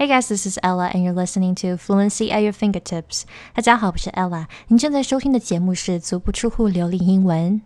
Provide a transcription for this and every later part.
Hey guys, this is Ella, and you're listening to Fluency at Your Fingertips. 大家好，我是 Ella。您正在收听的节目是《足不出户流利英文》。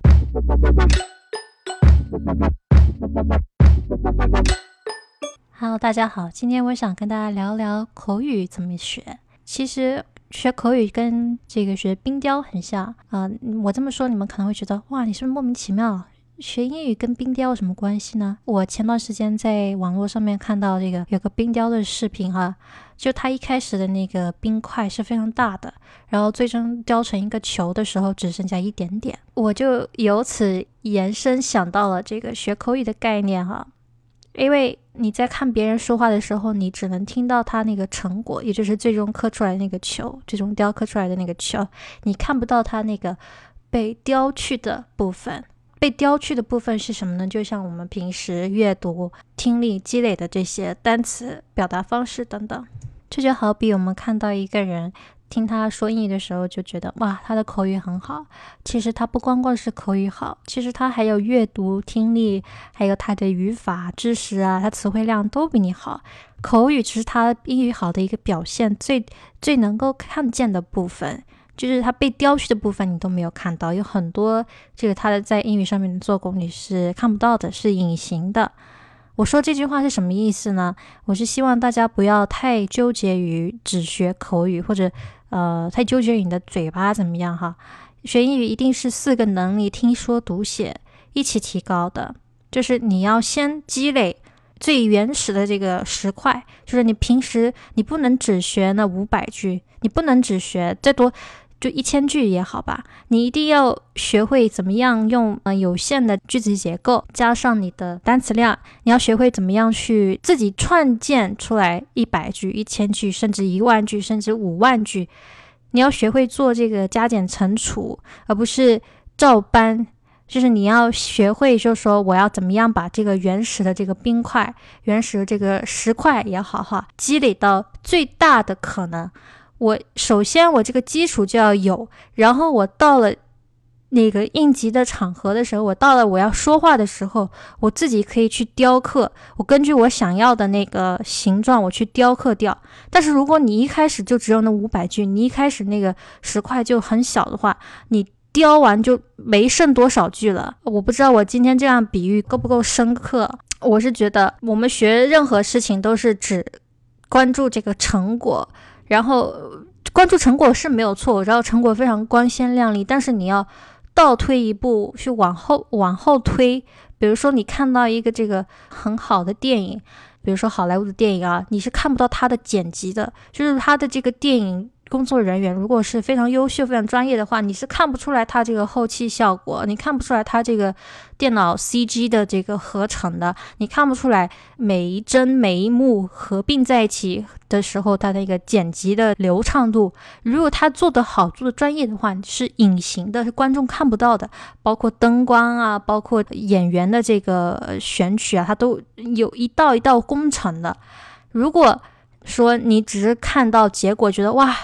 Hello，大家好，今天我想跟大家聊聊口语怎么学。其实学口语跟这个学冰雕很像啊、我这么说，你们可能会觉得哇，你是不是莫名其妙？学英语跟冰雕有什么关系呢？我前段时间在网络上面看到这个有个冰雕的视频哈、就它一开始的那个冰块是非常大的，然后最终雕成一个球的时候只剩下一点点。我就由此延伸想到了这个学口语的概念哈、因为你在看别人说话的时候，你只能听到他那个成果，也就是最终刻出来那个球，最终雕刻出来的那个球，你看不到他那个被雕去的部分。被雕去的部分是什么呢？就像我们平时阅读、听力积累的这些单词、表达方式等等。这就好比我们看到一个人听他说英语的时候，就觉得哇，他的口语很好。其实他不光光是口语好，其实他还有阅读、听力，还有他的语法、知识啊，他词汇量都比你好。口语只是他英语好的一个表现，最最能够看见的部分。就是他被雕去的部分，你都没有看到，有很多这个他的在英语上面的做工你是看不到的，是隐形的。我说这句话是什么意思呢？我是希望大家不要太纠结于只学口语，或者呃太纠结于你的嘴巴怎么样哈。学英语一定是四个能力：听说读写一起提高的。就是你要先积累最原始的这个十块，就是你平时你不能只学那五百句，你不能只学再多。就一千句也好吧，你一定要学会怎么样用呃有限的句子结构加上你的单词量，你要学会怎么样去自己创建出来一百句、一千句，甚至一万句，甚至五万句。你要学会做这个加减乘除，而不是照搬。就是你要学会，就是说我要怎么样把这个原始的这个冰块、原始的这个石块也好哈，积累到最大的可能。我首先我这个基础就要有，然后我到了那个应急的场合的时候，我到了我要说话的时候，我自己可以去雕刻，我根据我想要的那个形状，我去雕刻掉。但是如果你一开始就只有那五百句，你一开始那个石块就很小的话，你雕完就没剩多少句了。我不知道我今天这样比喻够不够深刻。我是觉得我们学任何事情都是只关注这个成果。然后关注成果是没有错，我知道成果非常光鲜亮丽，但是你要倒退一步去往后往后推。比如说你看到一个这个很好的电影，比如说好莱坞的电影啊，你是看不到它的剪辑的，就是它的这个电影工作人员如果是非常优秀、非常专业的话，你是看不出来它这个后期效果，你看不出来它这个电脑 CG 的这个合成的，你看不出来每一帧每一幕合并在一起的时候，它的一个剪辑的流畅度。如果它做得好、做得专业的话，是隐形的，是观众看不到的。包括灯光啊，包括演员的这个选取啊，它都有一道一道工程的。如果说你只是看到结果，觉得哇，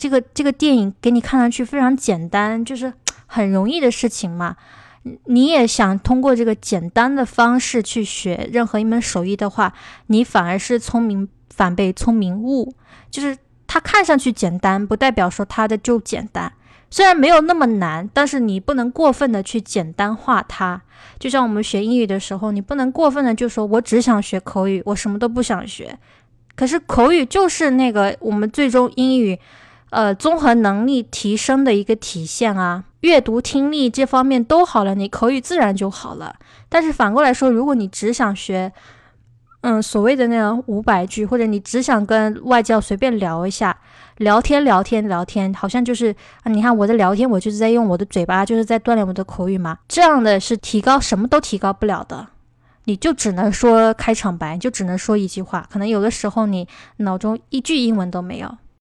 这个这个电影给你看上去非常简单，就是很容易的事情嘛。你也想通过这个简单的方式去学任何一门手艺的话，你反而是聪明反被聪明误。就是它看上去简单，不代表说它的就简单。虽然没有那么难，但是你不能过分的去简单化它。就像我们学英语的时候，你不能过分的就说我只想学口语，我什么都不想学。可是口语就是那个我们最终英语。呃，综合能力提升的一个体现啊，阅读、听力这方面都好了，你口语自然就好了。但是反过来说，如果你只想学，嗯，所谓的那种五百句，或者你只想跟外教随便聊一下，聊天、聊天、聊天，好像就是啊，你看我在聊天，我就是在用我的嘴巴，就是在锻炼我的口语嘛。这样的是提高什么都提高不了的，你就只能说开场白，就只能说一句话，可能有的时候你脑中一句英文都没有。